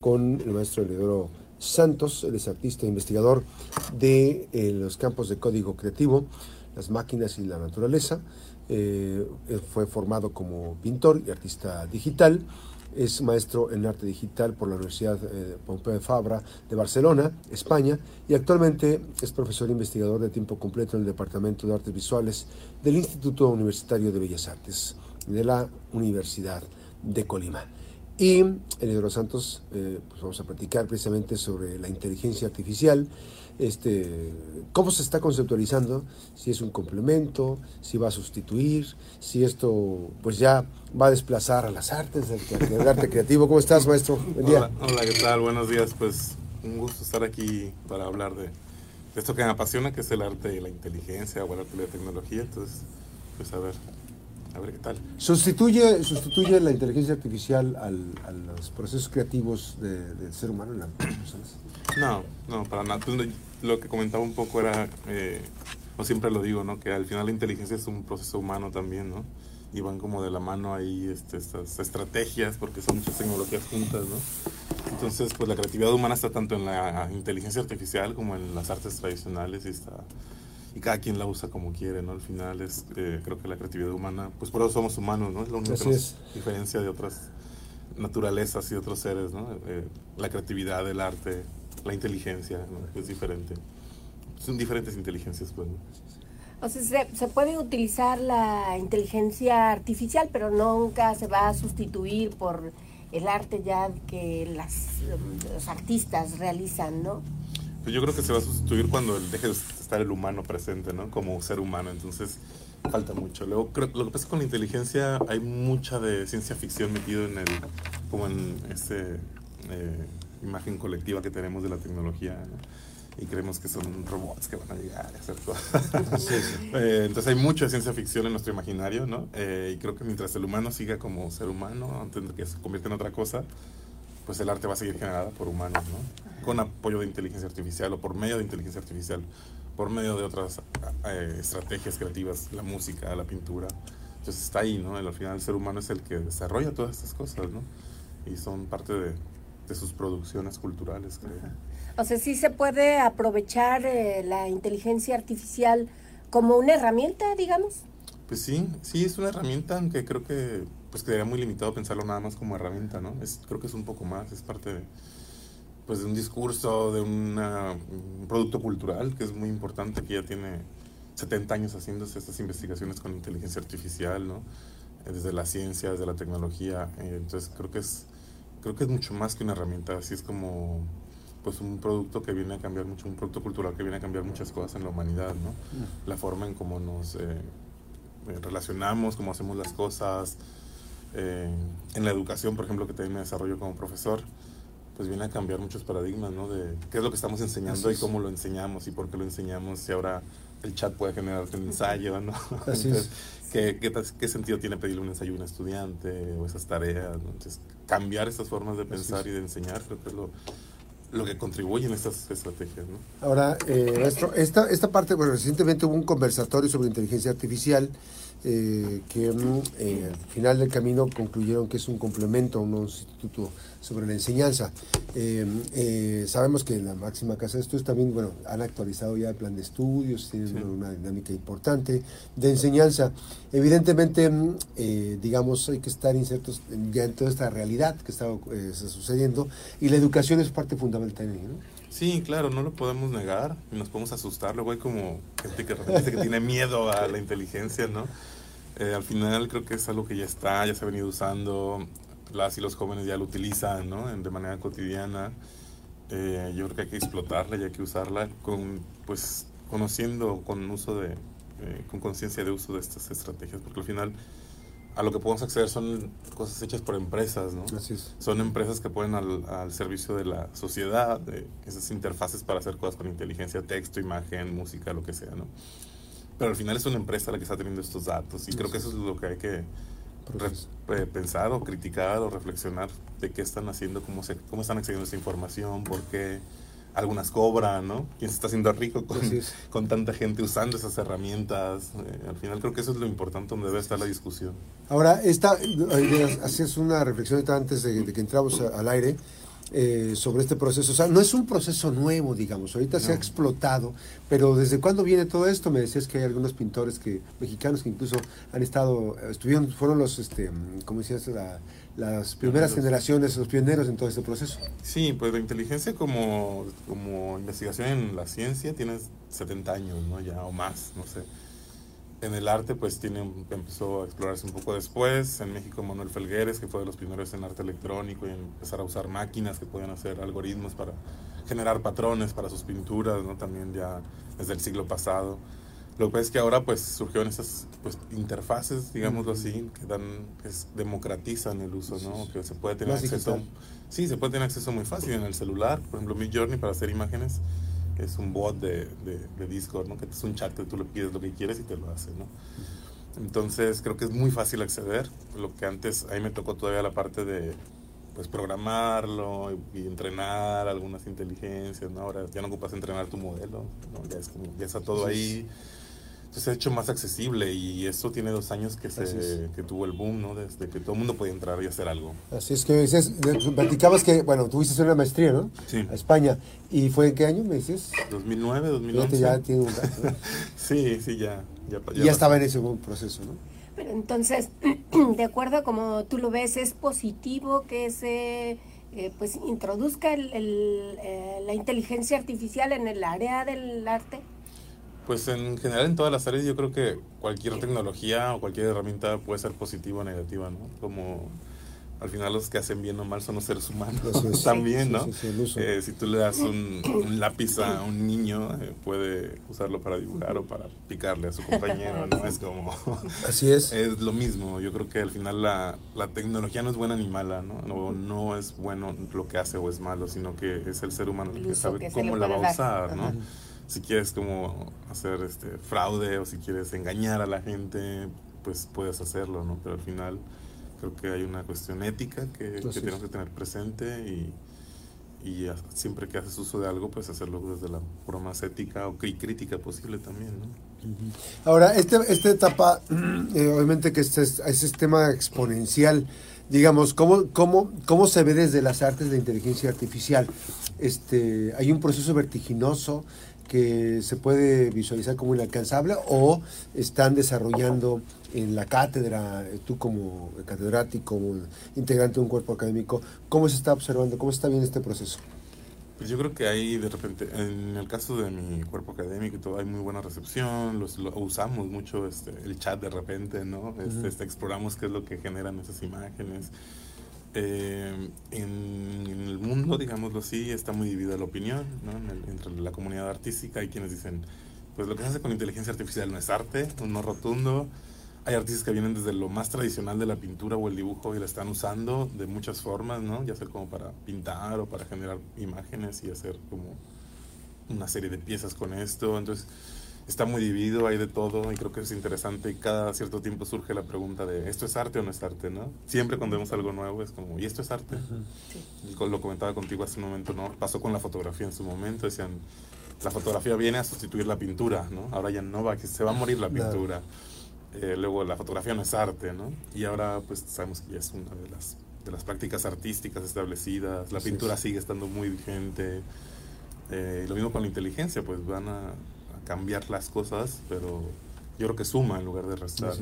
con el maestro Eleodoro Santos, él es artista e investigador de eh, los campos de código creativo, las máquinas y la naturaleza. Eh, fue formado como pintor y artista digital. Es maestro en arte digital por la Universidad eh, Pompeu de Fabra de Barcelona, España, y actualmente es profesor e investigador de tiempo completo en el Departamento de Artes Visuales del Instituto Universitario de Bellas Artes de la Universidad de Colima. Y en Hidro Santos eh, pues vamos a platicar precisamente sobre la inteligencia artificial, este, cómo se está conceptualizando, si es un complemento, si va a sustituir, si esto pues ya va a desplazar a las artes, el, arte creativo. ¿Cómo estás, maestro? Buen día. Hola, ¿qué tal? Buenos días. Pues un gusto estar aquí para hablar de, de esto que me apasiona, que es el arte y la inteligencia o el arte y la tecnología. Entonces, pues a ver, a ver qué tal. ¿Sustituye, sustituye la inteligencia artificial al, a los procesos creativos del ser humano en las personas? No, no, para nada. Pues, lo que comentaba un poco era, eh, o siempre lo digo, ¿no? Que al final la inteligencia es un proceso humano también, ¿no? Y van como de la mano ahí este, estas estrategias, porque son muchas tecnologías juntas, ¿no? Entonces, pues la creatividad humana está tanto en la inteligencia artificial como en las artes tradicionales y está y cada quien la usa como quiere, ¿no? Al final es, eh, creo que la creatividad humana, pues por eso somos humanos, ¿no? Es lo único que nos diferencia de otras naturalezas y otros seres, ¿no? Eh, la creatividad, el arte, la inteligencia, ¿no? Es diferente. Son diferentes inteligencias, pues, ¿no? O sea, se, se, puede utilizar la inteligencia artificial, pero nunca se va a sustituir por el arte ya que las, los artistas realizan, ¿no? Pues yo creo que se va a sustituir cuando deje de estar el humano presente, ¿no? Como ser humano. Entonces, falta mucho. Luego, creo, lo que pasa con la inteligencia, hay mucha de ciencia ficción metido en el, como en esa eh, imagen colectiva que tenemos de la tecnología, Y creemos que son robots que van a llegar a hacer cosas. Eh, entonces hay mucha ciencia ficción en nuestro imaginario, ¿no? Eh, y creo que mientras el humano siga como ser humano, antes de que se convierta en otra cosa, pues el arte va a seguir generada por humanos, ¿no? Con apoyo de inteligencia artificial o por medio de inteligencia artificial, por medio de otras eh, estrategias creativas, la música, la pintura. Entonces está ahí, ¿no? Al final el ser humano es el que desarrolla todas estas cosas, ¿no? Y son parte de, de sus producciones culturales, creo. O sea, sí se puede aprovechar eh, la inteligencia artificial como una herramienta, digamos. Pues sí, sí es una herramienta, aunque creo que pues quedaría muy limitado pensarlo nada más como herramienta, ¿no? Es, creo que es un poco más, es parte de, pues de un discurso, de una, un producto cultural que es muy importante, que ya tiene 70 años haciéndose estas investigaciones con inteligencia artificial, ¿no? Eh, desde la ciencia, desde la tecnología, eh, entonces creo que es creo que es mucho más que una herramienta, así es como pues un producto que viene a cambiar mucho, un producto cultural que viene a cambiar muchas cosas en la humanidad, ¿no? Mm. La forma en cómo nos eh, relacionamos, cómo hacemos las cosas, eh, en la educación, por ejemplo, que también me desarrollo como profesor, pues viene a cambiar muchos paradigmas, ¿no? De qué es lo que estamos enseñando y cómo lo enseñamos y por qué lo enseñamos, si ahora el chat puede generar un ensayo, ¿no? Entonces, ¿qué, qué, sentido tiene pedirle un ensayo a un estudiante o esas tareas? Entonces, cambiar esas formas de pensar y de enseñar creo que es lo, lo que contribuye en estas estrategias. ¿no? Ahora, eh, esta, esta parte, bueno, recientemente hubo un conversatorio sobre inteligencia artificial eh, que mm, eh, al final del camino concluyeron que es un complemento a un instituto sobre la enseñanza. Eh, sabemos que en la máxima casa de estudios también bueno, han actualizado ya el plan de estudios, tienen una dinámica importante de enseñanza. Evidentemente, mm, digamos, hay que estar insertos ya en toda esta realidad que está, sucediendo y la educación es parte fundamental en ello. Sí, claro, no lo podemos negar y nos podemos asustar. Luego hay como gente que, que tiene miedo a la inteligencia, ¿no? Eh, al final creo que es algo que ya está, ya se ha venido usando, las y los jóvenes ya lo utilizan, ¿no? De manera cotidiana. Eh, yo creo que hay que explotarla y hay que usarla con, pues, conociendo, con uso de, eh, con conciencia de uso de estas estrategias, porque al final a lo que podemos acceder son cosas hechas por empresas, ¿no? Así es. Son empresas que ponen al, al servicio de la sociedad, de esas interfaces para hacer cosas con inteligencia, texto, imagen, música, lo que sea, ¿no? Pero al final es una empresa la que está teniendo estos datos y creo que eso es lo que hay que eh, pensar o criticar o reflexionar de qué están haciendo, cómo, se, cómo están accediendo a esta información, por qué algunas cobran, ¿no? ¿Quién se está haciendo rico con, con tanta gente usando esas herramientas? Eh, al final creo que eso es lo importante donde debe estar la discusión. Ahora, esta, hacías una reflexión antes de, que entramos al aire. Eh, sobre este proceso. O sea, no es un proceso nuevo, digamos, ahorita se ha explotado, pero ¿desde cuándo viene todo esto? Me decías que hay algunos pintores que mexicanos que incluso han estado, estuvieron, fueron los, este, ¿cómo decías? las primeras generaciones, los pioneros en todo este proceso. Sí, pues la inteligencia como, como investigación en la ciencia tiene 70 años, ¿no? Ya, o más, no sé en el arte pues tiene empezó a explorarse un poco después. En México Manuel Felgueres que fue de los primeros en arte electrónico y empezar a usar máquinas que pueden hacer algoritmos para generar patrones para sus pinturas no también ya desde el siglo pasado. Lo que pasa es que ahora pues surgieron esas pues interfaces digámoslo así que dan que democratizan el uso no que se puede tener acceso sí se puede tener acceso muy fácil en el celular. Por ejemplo mi Journey para hacer imágenes es un bot de, de, Discord, ¿no? Que es un chat que tú le pides lo que quieres y te lo hace, ¿no? Entonces creo que es muy fácil acceder. Lo que antes, ahí me tocó todavía la parte de pues programarlo y, entrenar algunas inteligencias, ¿no? Ahora ya no ocupas entrenar tu modelo, ¿no? Ya, es como, ya está todo ahí se ha hecho más accesible y eso tiene dos años que, se, que tuvo el boom, ¿no? Desde que todo el mundo podía entrar y hacer algo. Así es que dices, platicabas que, bueno, tuviste una maestría, ¿no? Sí. A España. ¿Y fue en qué año me dices? 2009, 2011. Ya tiene un sí, sí, ya. Ya, ya, estaba en ese proceso, ¿no? Pero entonces, de acuerdo a como tú lo ves, ¿es positivo que se... Eh, pues introduzca el, eh, la inteligencia artificial en el área del arte? Pues en general en todas las áreas yo creo que cualquier tecnología o cualquier herramienta puede ser positiva o negativa, ¿no? Como al final los que hacen bien o mal son los seres humanos también, ¿no? Eh, si tú le das un, lápiz a un niño, eh, puede usarlo para dibujar o para picarle a su compañero, ¿no? Es como... Así es. Es lo mismo, yo creo que al final la, la tecnología no es buena ni mala, ¿no? No, no es bueno lo que hace o es malo, sino que es el ser humano el que sabe cómo la va a usar, ¿no? Si quieres como hacer este fraude o si quieres engañar a la gente, pues puedes hacerlo, ¿no? Pero al final creo que hay una cuestión ética que, tenemos que tener presente y, y siempre que haces uso de algo, pues hacerlo desde la forma más ética o crítica posible también, ¿no? Ahora, este, esta etapa, eh, obviamente que este es, este tema exponencial, digamos, ¿cómo, cómo, ¿cómo se ve desde las artes de inteligencia artificial? Este, hay un proceso vertiginoso que se puede visualizar como inalcanzable o están desarrollando en la cátedra, tú como catedrático, como integrante de un cuerpo académico, ¿cómo se está observando, cómo está viendo este proceso? Pues yo creo que hay de repente, en el caso de mi cuerpo académico y todo, hay muy buena recepción, los, lo, usamos mucho este, el chat de repente, ¿no? Este, este, exploramos qué es lo que generan esas imágenes. Eh, en, el mundo, digámoslo así, está muy dividida la opinión ¿no? entre la comunidad artística. Hay quienes dicen, pues lo que se hace con inteligencia artificial no es arte, no rotundo. Hay artistas que vienen desde lo más tradicional de la pintura o el dibujo y la están usando de muchas formas, ¿no? ya sea como para pintar o para generar imágenes y hacer como una serie de piezas con esto. Entonces, está muy dividido, hay de todo y creo que es interesante y cada cierto tiempo surge la pregunta de ¿esto es arte o no es arte? ¿no? Siempre cuando vemos algo nuevo es como ¿y esto es arte? Lo comentaba contigo hace un momento, ¿no? Pasó con la fotografía en su momento, decían la fotografía viene a sustituir la pintura, ¿no? Ahora ya no va, que se va a morir la pintura. Eh, luego la fotografía no es arte, ¿no? Y ahora pues sabemos que ya es una de las, de las prácticas artísticas establecidas, la pintura sigue estando muy vigente. Eh, lo mismo con la inteligencia, pues van a, cambiar las cosas, pero yo creo que suma en lugar de restar.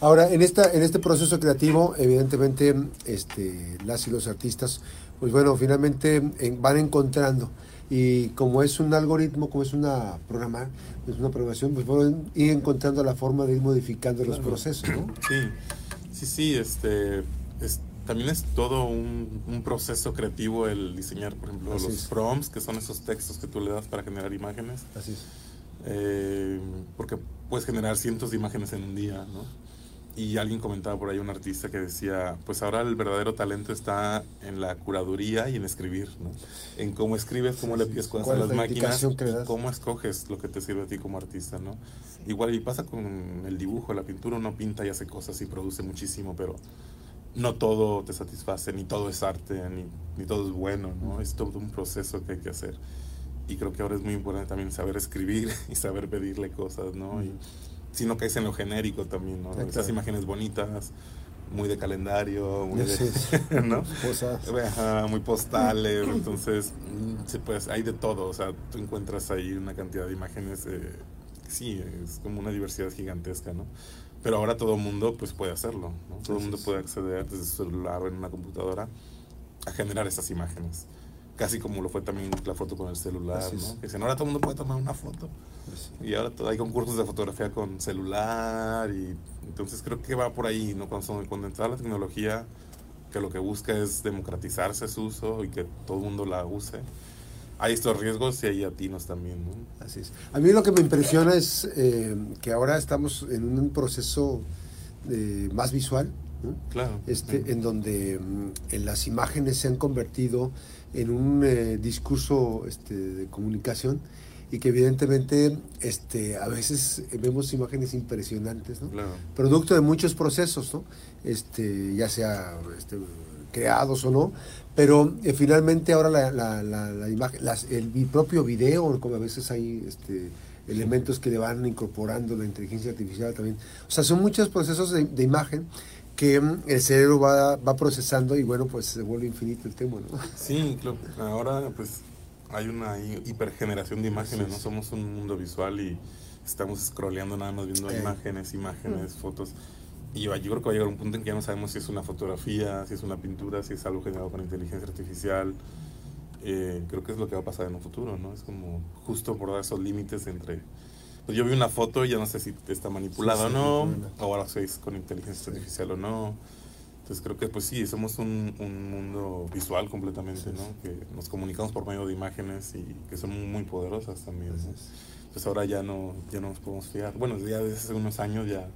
Ahora, en, esta, en este proceso creativo, evidentemente, este, las y los artistas, pues bueno, finalmente van encontrando. Y como es un algoritmo, como es una programa, es una programación, pues pueden ir encontrando la forma de ir modificando los procesos, ¿no? Sí, sí, sí, este, también es todo un, un, proceso creativo el diseñar, por ejemplo, los prompts, que son esos textos que tú le das para generar imágenes. Así es eh, porque puedes generar cientos de imágenes en un día, ¿no? Y alguien comentaba por ahí, un artista que decía, pues ahora el verdadero talento está en la curaduría y en escribir, ¿no? En cómo escribes, cómo le pides cosas a las máquinas, cómo escoges lo que te sirve a ti como artista, ¿no? Igual y pasa con el dibujo, la pintura, uno pinta y hace cosas y produce muchísimo, pero no todo te satisface, ni todo es arte, ni, ni todo es bueno, ¿no? Es todo un proceso que hay que hacer y creo que ahora es muy importante también saber escribir y saber pedirle cosas, ¿no? Y si no caes en lo genérico también, ¿no? Esas imágenes bonitas muy de calendario, muy, Sí, de, ¿no? Ajá, muy postales, entonces sí, pues hay de todo, o sea, tú encuentras ahí una cantidad de imágenes, eh, sí, es como una diversidad gigantesca, ¿no? Pero ahora todo el mundo pues puede hacerlo, ¿no? Todo el mundo puede acceder desde su celular o en una computadora a generar esas imágenes. Casi como lo fue también la foto con el celular, Así es. ¿no? Que dicen, ahora todo el mundo puede tomar una foto. Y ahora hay concursos de fotografía con celular y entonces creo que va por ahí, ¿no? Cuando, cuando entra la tecnología que lo que busca es democratizarse su uso y que todo el mundo la use. Hay estos riesgos y hay atinos también, ¿no? Así es. A mí lo que me impresiona es eh, que ahora estamos en un proceso eh, más visual, ¿no? Claro. este, en donde mm, en las imágenes se han convertido en un eh, discurso este, de comunicación y que evidentemente este, a veces vemos imágenes impresionantes, ¿no? Claro. producto de muchos procesos, ¿no? este, ya sea este, creados o no, pero eh, finalmente ahora la, la- la- la imagen, las- el propio video, como a veces hay este, elementos que le van incorporando la inteligencia artificial también, o sea, son muchos procesos de, de imagen que mm, el cerebro va, va procesando y bueno, pues se vuelve infinito el tema, ¿no? Sí, claro. ahora pues hay una hi- hipergeneración de imágenes, ¿no? Somos un mundo visual y estamos scrolleando nada más viendo Eh. imágenes, imágenes, fotos. Y yo creo que va a llegar un punto en que ya no sabemos si es una fotografía, si es una pintura, si es algo generado con inteligencia artificial. Eh, creo que es lo que va a pasar en un futuro, ¿no? Es como justo por dar esos límites entre... Pues yo vi una foto y ya no sé si está manipulada Sí, sí, o no, manipulada. o ahora si es con inteligencia artificial o no. Entonces creo que pues sí, somos un, un mundo visual completamente, ¿no? Que nos comunicamos por medio de imágenes y que son muy poderosas también, ¿no? es. Pues ahora ya no, ya no nos podemos fiar. Bueno, ya desde hace unos años ya,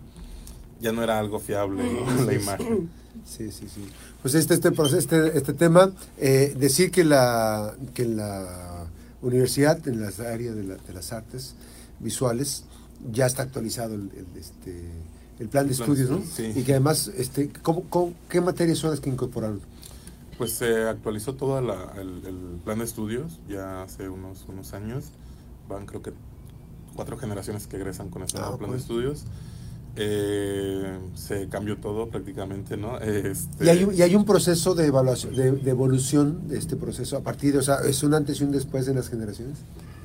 ya no era algo fiable ¿no? la imagen. Sí, sí, sí. Pues este, este, este, este tema, eh, decir que la, que la universidad, en las áreas de, la- de las artes visuales, ya está actualizado el, el, este, el plan de El plan de estudios, ¿no? sí. Y que además, este, ¿cómo, cómo- qué materias son las que incorporaron? Pues se actualizó todo la- el, el plan de estudios ya hace unos, unos años. Van creo que cuatro generaciones que egresan con ese Ah, plan de estudios. Eh, se cambió todo prácticamente, ¿no? Este, Y hay, un- y hay un proceso de evaluación, de, de evolución de este proceso a partir de, o sea, es un antes y un después en las generaciones.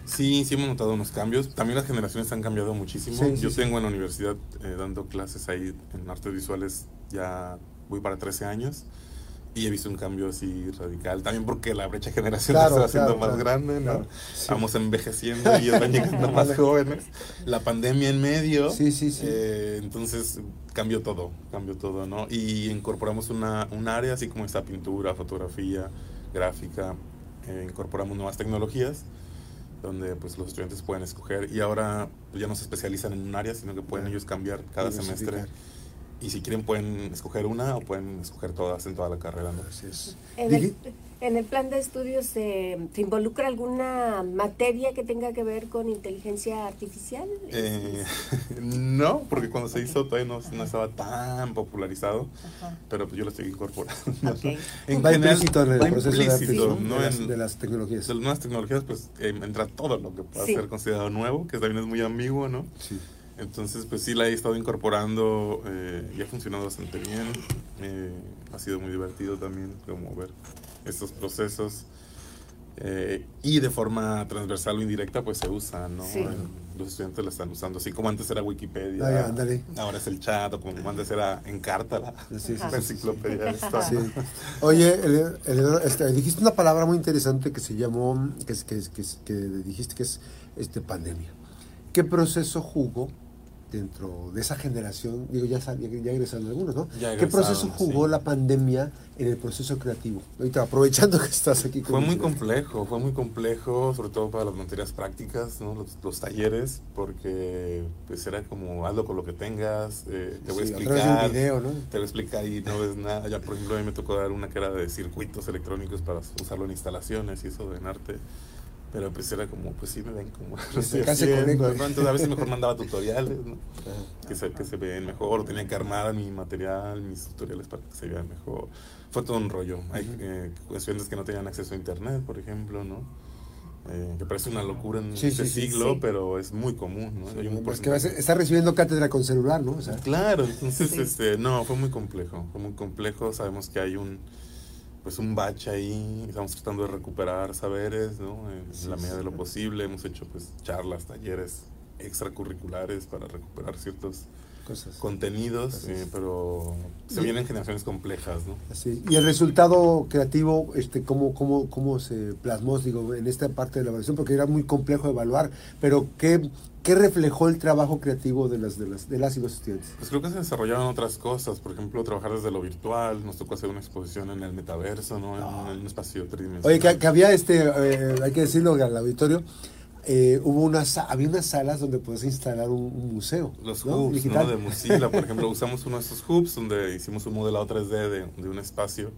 Sí, sí hemos notado unos cambios. También las generaciones han cambiado muchísimo. Sí, sí, Yo sí. tengo en la universidad eh, dando clases ahí en artes visuales ya voy para 13 años y he visto un cambio así radical. También porque la brecha generacional Claro, se va haciendo claro, más claro, grande, ¿no? claro. Sí. Vamos envejeciendo y ellos van llegando más jóvenes. La pandemia en medio. Sí, sí, sí. eh, entonces cambió todo, cambió todo, ¿no? Y incorporamos una, un área así como esta pintura, fotografía, gráfica. eh, incorporamos nuevas tecnologías donde pues los estudiantes pueden escoger. Y ahora pues, ya no se especializan en un área, sino que pueden ellos cambiar cada semestre y si quieren pueden escoger una o pueden escoger todas en toda la carrera, ¿no? Así es. En el, Digi- en el plan de estudios eh, se involucra alguna materia que tenga que ver con inteligencia artificial. Eh, no, porque cuando se hizo todavía no, no estaba tan popularizado, Ajá. pero pues yo lo estoy incorporando. Ok. En va general, implícito en el va proceso de, ¿no? de, las, En- de las tecnologías. de las nuevas tecnologías, pues eh, entra todo lo que pueda Sí. ser considerado nuevo, que también es muy ambiguo, ¿no? Sí. Entonces, pues sí la he estado incorporando eh, y ha funcionado bastante bien. Eh, ha sido muy divertido también como ver estos procesos. Eh, y de forma transversal o indirecta, pues se usa, ¿no? Sí. Los estudiantes la están usando, así como antes era Wikipedia. Ah, ya, ándale. Ahora es el chat, o como antes era en carta la, Sí, sí, la sí, enciclopedia de historia. Sí. Oye, Ele- Eleonora, este, dijiste una palabra muy interesante que se llamó, que, es- que, que, es- que dijiste que es este, pandemia. ¿Qué proceso jugó dentro de esa generación? Digo, ya, ya, ya egresaron algunos, ¿no? Ya ¿Qué proceso jugó sí. la pandemia en el proceso creativo? Ahorita, aprovechando que estás aquí. con Fue muy complejo, fue muy complejo, sobre todo para las materias prácticas, ¿no? los, los talleres, porque pues era como hazlo con lo que tengas, eh, te voy Sí, a un explicar, video, ¿no? te voy a explicar y no ves nada. Ya, por ejemplo, a mí me tocó dar una que era de circuitos electrónicos para usarlo en instalaciones y eso en arte. Pero pues era como, pues sí me ven como haciendo. ¿no? Entonces a veces mejor mandaba tutoriales, ¿no? Que se, que se ven mejor, o tenía que armar mi material, mis tutoriales para que se vean mejor. Fue todo un rollo. Hay eh, estudiantes que no tenían acceso a internet, por ejemplo, ¿no? eh, que parece una locura en Sí, este sí, siglo, sí. pero es muy común, ¿no? Hay un Pues que está recibiendo cátedra con celular, ¿no? O sea, Claro, entonces, Sí. este, no, fue muy complejo, fue muy complejo, sabemos que hay un, pues un bache ahí, estamos tratando de recuperar saberes, ¿no? En Sí, la medida sí. de lo posible, hemos hecho, pues, charlas, talleres extracurriculares para recuperar ciertos cosas. contenidos, es. eh, pero se Y- vienen generaciones complejas, ¿no? Así. Y el resultado creativo, este, ¿cómo, cómo, ¿cómo se plasmó, digo, en esta parte de la evaluación? Porque era muy complejo evaluar, pero ¿qué, qué reflejó el trabajo creativo de las, de las, de las y los estudiantes? Pues creo que se desarrollaron otras cosas, por ejemplo, trabajar desde lo virtual, nos tocó hacer una exposición en el metaverso, ¿no? En, Ah. en un espacio tridimensional. Oye, que, que había este, eh, hay que decirlo al auditorio, eh, hubo una, sa- había unas salas donde podías instalar un, un museo. Los ¿no? hubs. ¿no? De Mozilla, por ejemplo, usamos uno de esos hubs donde hicimos un modelado 3D de, de un espacio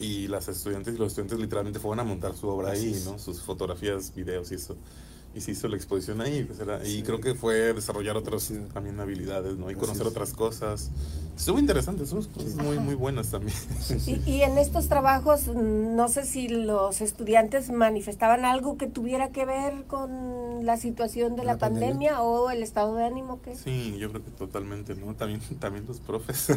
y las estudiantes y los estudiantes literalmente fueron a montar su obra Así ahí, es. ¿no? Sus fotografías, videos y eso. Y se hizo la exposición ahí. pues era- Sí. Y creo que fue desarrollar otras Sí. también habilidades, ¿no? Y conocer otras cosas. Estuvo interesante, estuvo cosas muy, muy buenas también. Y, y en estos trabajos, no sé si los estudiantes manifestaban algo que tuviera que ver con la situación de La la, pandemia. pandemia, o el estado de ánimo que Sí, yo creo que totalmente, ¿no? También, también los profes.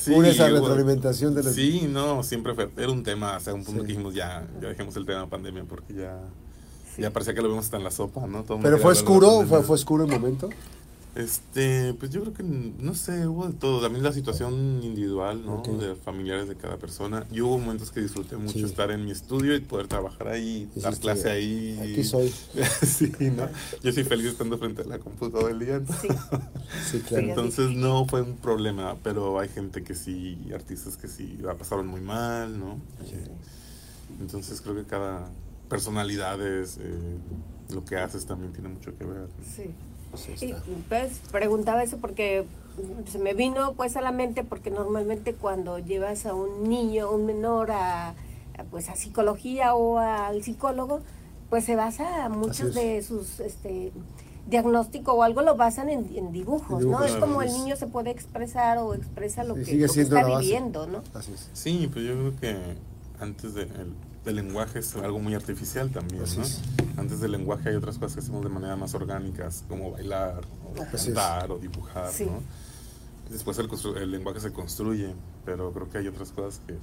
Sí, una esa retroalimentación de las... Sí, no, siempre fue, era un tema, hasta un punto Sí. que dijimos ya, ya dejemos el tema pandemia porque ya, Sí. ya parecía que lo vimos hasta en la sopa, ¿no? Todo Pero fue oscuro, fue, fue oscuro el momento. Este, pues yo creo que, no sé, hubo de todo, también la situación individual, ¿no? De familiares de cada persona. Y hubo momentos que disfruté mucho Sí. estar en mi estudio y poder trabajar ahí, dar Dijiste, clase ahí. Aquí soy. sí, ¿no? Yo soy feliz estando frente a la computadora todo el día. ¿no? Sí. Sí, claro. Sí. Entonces no fue un problema, pero hay gente que sí, artistas que sí la pasaron muy mal, ¿no? Entonces creo que cada personalidades, eh, lo que haces también tiene mucho que ver. ¿no? Sí. Pues Y, pues preguntaba eso porque se me vino pues a la mente porque normalmente cuando llevas a un niño, un menor a, a, pues a psicología o al psicólogo, pues se basa muchos de sus este diagnóstico o algo lo basan en, en dibujos, ¿no? Es como el niño se puede expresar o expresa lo Sí, que, sigue lo que siendo está viviendo, ¿no? Así es. Sí, pues yo creo que antes de el, el lenguaje es algo muy artificial también, Así ¿no? es. Antes del lenguaje hay otras cosas que hacemos de manera más orgánicas, como bailar, o Así es. cantar, o dibujar, Sí. ¿no? Después el, el lenguaje se construye, pero creo que hay otras cosas que,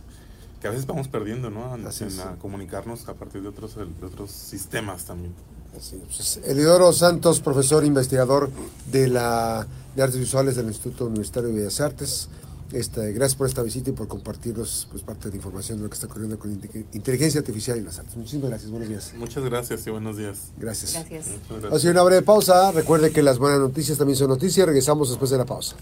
que a veces vamos perdiendo, ¿no? En, Así es. en a comunicarnos a partir de otros, de otros sistemas también. Así es. Pues, Elidoro Santos, profesor investigador de la de artes visuales del Instituto Universitario de Bellas Artes. Este, gracias por esta visita y por compartirnos pues, parte de la información de lo que está ocurriendo con inte- inteligencia artificial y las artes. Muchísimas gracias. Buenos días. Muchas gracias y buenos días. Gracias. Gracias. Gracias. hacer una breve pausa. Recuerde que las buenas noticias también son noticias. Regresamos después de la pausa.